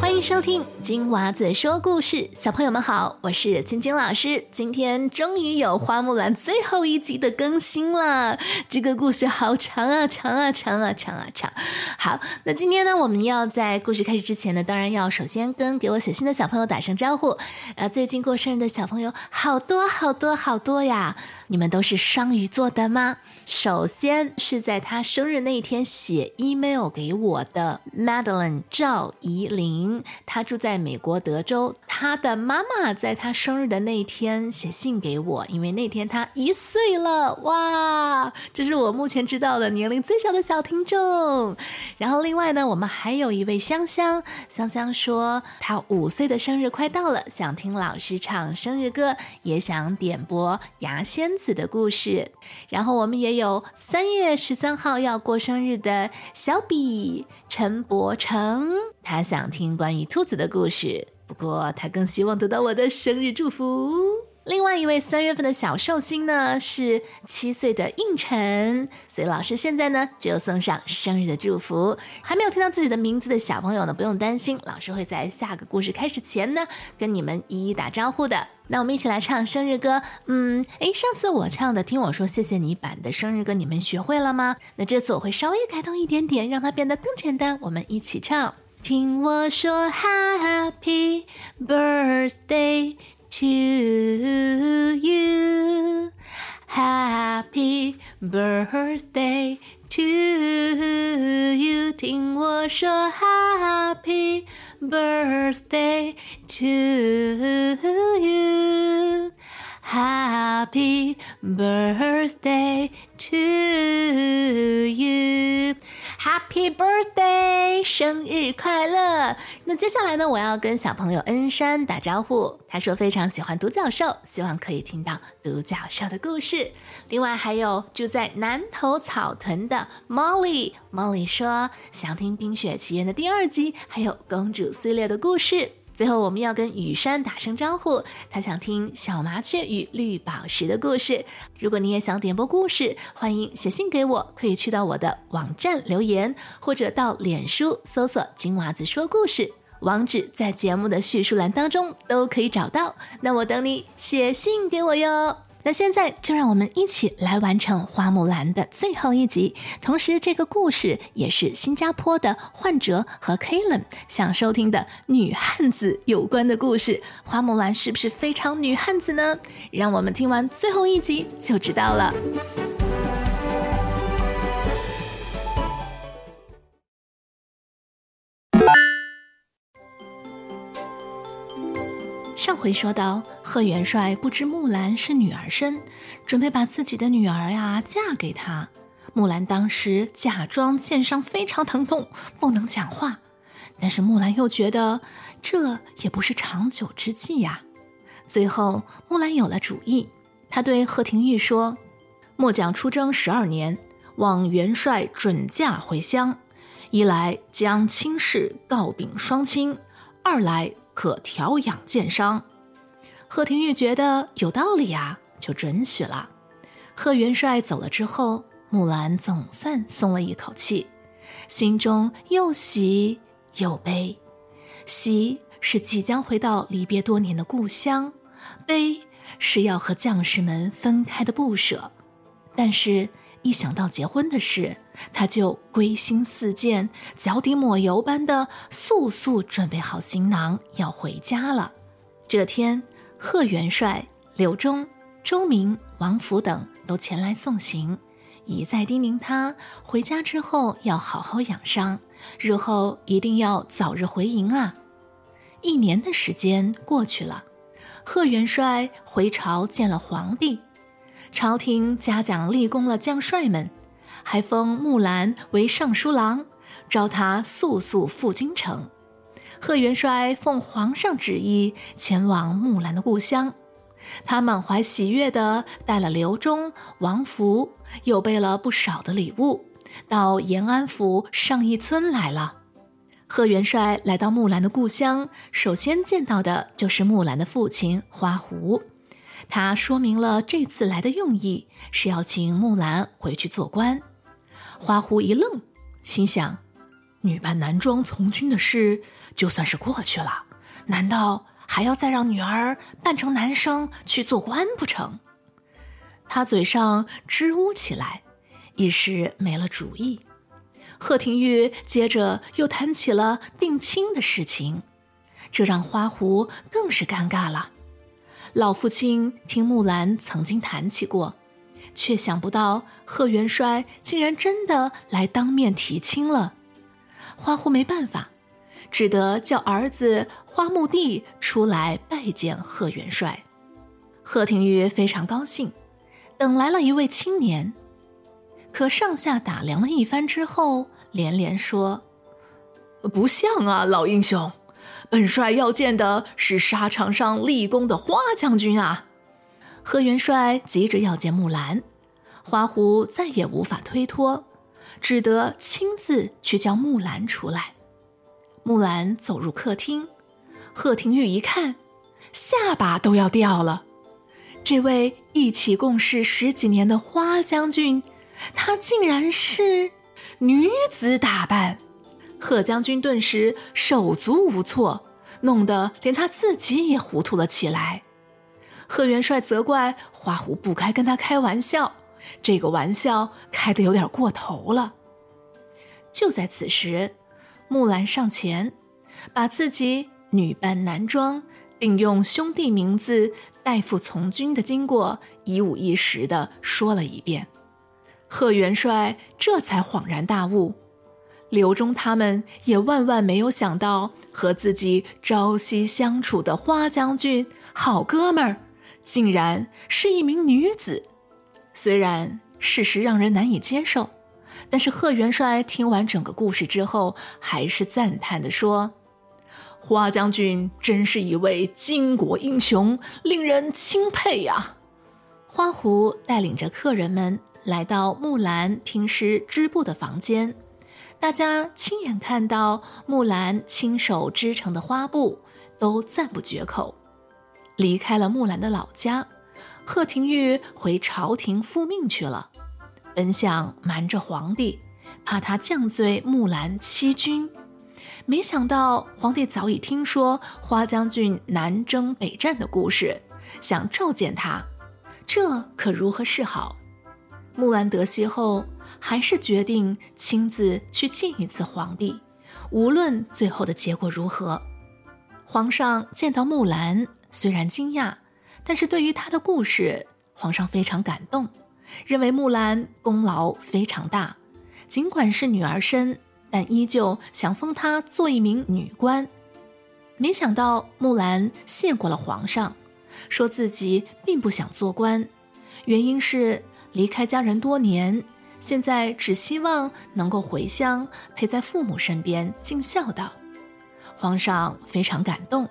欢迎收听金娃子说故事，小朋友们好，我是晶晶老师。今天终于有花木兰最后一集的更新了，这个故事好长啊，长啊，长啊，长啊，长。好，那今天呢，我们要在故事开始之前呢，当然要首先跟给我写信的小朋友打声招呼。呃，最近过生日的小朋友好多好多好多呀，你们都是双鱼座的吗？首先是在他生日那一天写 email 给我的 Madeline 赵怡玲，他住在美国德州。他的妈妈在他生日的那一天写信给我，因为那天他一岁了。哇，这是我目前知道的年龄最小的小听众。然后另外呢，我们还有一位香香，香香说她五岁的生日快到了，想听老师唱生日歌，也想点播牙仙子的故事。然后我们也有。三月十三号要过生日的小比陈柏成，他想听关于兔子的故事，不过他更希望得到我的生日祝福。另外一位三月份的小寿星呢是七岁的应晨，所以老师现在呢就送上生日的祝福。还没有听到自己的名字的小朋友呢，不用担心，老师会在下个故事开始前呢跟你们一一打招呼的。那我们一起来唱生日歌。嗯，诶，上次我唱的《听我说谢谢你》版的生日歌，你们学会了吗？那这次我会稍微改动一点点，让它变得更简单。我们一起唱：听我说 Happy Birthday to you，Happy Birthday to you，听我说 Happy。birthday to you. Happy birthday to you. Happy birthday，生日快乐！那接下来呢，我要跟小朋友恩山打招呼。他说非常喜欢独角兽，希望可以听到独角兽的故事。另外还有住在南头草屯的 Molly，Molly 说想听《冰雪奇缘》的第二集，还有公主系列的故事。最后，我们要跟雨山打声招呼，他想听小麻雀与绿宝石的故事。如果你也想点播故事，欢迎写信给我，可以去到我的网站留言，或者到脸书搜索“金娃子说故事”，网址在节目的叙述栏当中都可以找到。那我等你写信给我哟。那现在就让我们一起来完成《花木兰》的最后一集，同时这个故事也是新加坡的患者和 Kalen 想收听的女汉子有关的故事。花木兰是不是非常女汉子呢？让我们听完最后一集就知道了。上回说到，贺元帅不知木兰是女儿身，准备把自己的女儿呀嫁给他。木兰当时假装剑伤非常疼痛，不能讲话。但是木兰又觉得这也不是长久之计呀。最后木兰有了主意，她对贺廷玉说：“末将出征十二年，望元帅准嫁回乡。一来将亲事告禀双亲，二来。”可调养剑伤，贺廷玉觉得有道理呀，就准许了。贺元帅走了之后，木兰总算松了一口气，心中又喜又悲。喜是即将回到离别多年的故乡，悲是要和将士们分开的不舍。但是，一想到结婚的事，他就归心似箭，脚底抹油般的速速准备好行囊，要回家了。这天，贺元帅、柳忠、周明、王福等都前来送行，一再叮咛他回家之后要好好养伤，日后一定要早日回营啊。一年的时间过去了，贺元帅回朝见了皇帝。朝廷嘉奖立功了将帅们，还封木兰为尚书郎，召他速速赴京城。贺元帅奉皇上旨意前往木兰的故乡，他满怀喜悦地带了刘忠、王福，又备了不少的礼物，到延安府上义村来了。贺元帅来到木兰的故乡，首先见到的就是木兰的父亲花狐。他说明了这次来的用意是要请木兰回去做官。花狐一愣，心想：女扮男装从军的事就算是过去了，难道还要再让女儿扮成男生去做官不成？他嘴上支吾起来，一时没了主意。贺廷玉接着又谈起了定亲的事情，这让花狐更是尴尬了。老父亲听木兰曾经谈起过，却想不到贺元帅竟然真的来当面提亲了。花狐没办法，只得叫儿子花木地出来拜见贺元帅。贺廷玉非常高兴，等来了一位青年。可上下打量了一番之后，连连说：“不像啊，老英雄，本帅要见的是沙场上立功的花将军啊！”贺元帅急着要见木兰，花狐再也无法推脱。只得亲自去叫木兰出来。木兰走入客厅，贺廷玉一看，下巴都要掉了。这位一起共事十几年的花将军，她竟然是女子打扮。贺将军顿时手足无措，弄得连他自己也糊涂了起来。贺元帅责怪花狐不该跟他开玩笑。这个玩笑开得有点过头了。就在此时，木兰上前，把自己女扮男装、定用兄弟名字代父从军的经过一五一十的说了一遍。贺元帅这才恍然大悟，刘忠他们也万万没有想到，和自己朝夕相处的花将军好哥们儿，竟然是一名女子。虽然事实让人难以接受，但是贺元帅听完整个故事之后，还是赞叹地说：“花将军真是一位巾帼英雄，令人钦佩呀！”花狐带领着客人们来到木兰平时织布的房间，大家亲眼看到木兰亲手织成的花布，都赞不绝口。离开了木兰的老家。贺廷玉回朝廷复命去了，本想瞒着皇帝，怕他降罪木兰欺君。没想到皇帝早已听说花将军南征北战的故事，想召见他，这可如何是好？木兰得悉后，还是决定亲自去见一次皇帝，无论最后的结果如何。皇上见到木兰，虽然惊讶。但是对于他的故事，皇上非常感动，认为木兰功劳非常大，尽管是女儿身，但依旧想封她做一名女官。没想到木兰谢过了皇上，说自己并不想做官，原因是离开家人多年，现在只希望能够回乡陪在父母身边尽孝道。皇上非常感动。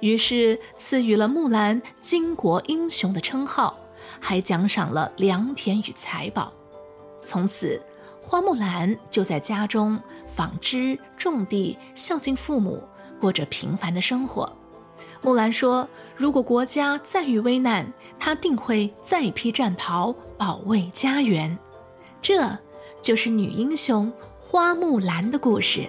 于是赐予了木兰“巾帼英雄”的称号，还奖赏了良田与财宝。从此，花木兰就在家中纺织、种地，孝敬父母，过着平凡的生活。木兰说：“如果国家再遇危难，她定会再披战袍，保卫家园。”这就是女英雄花木兰的故事。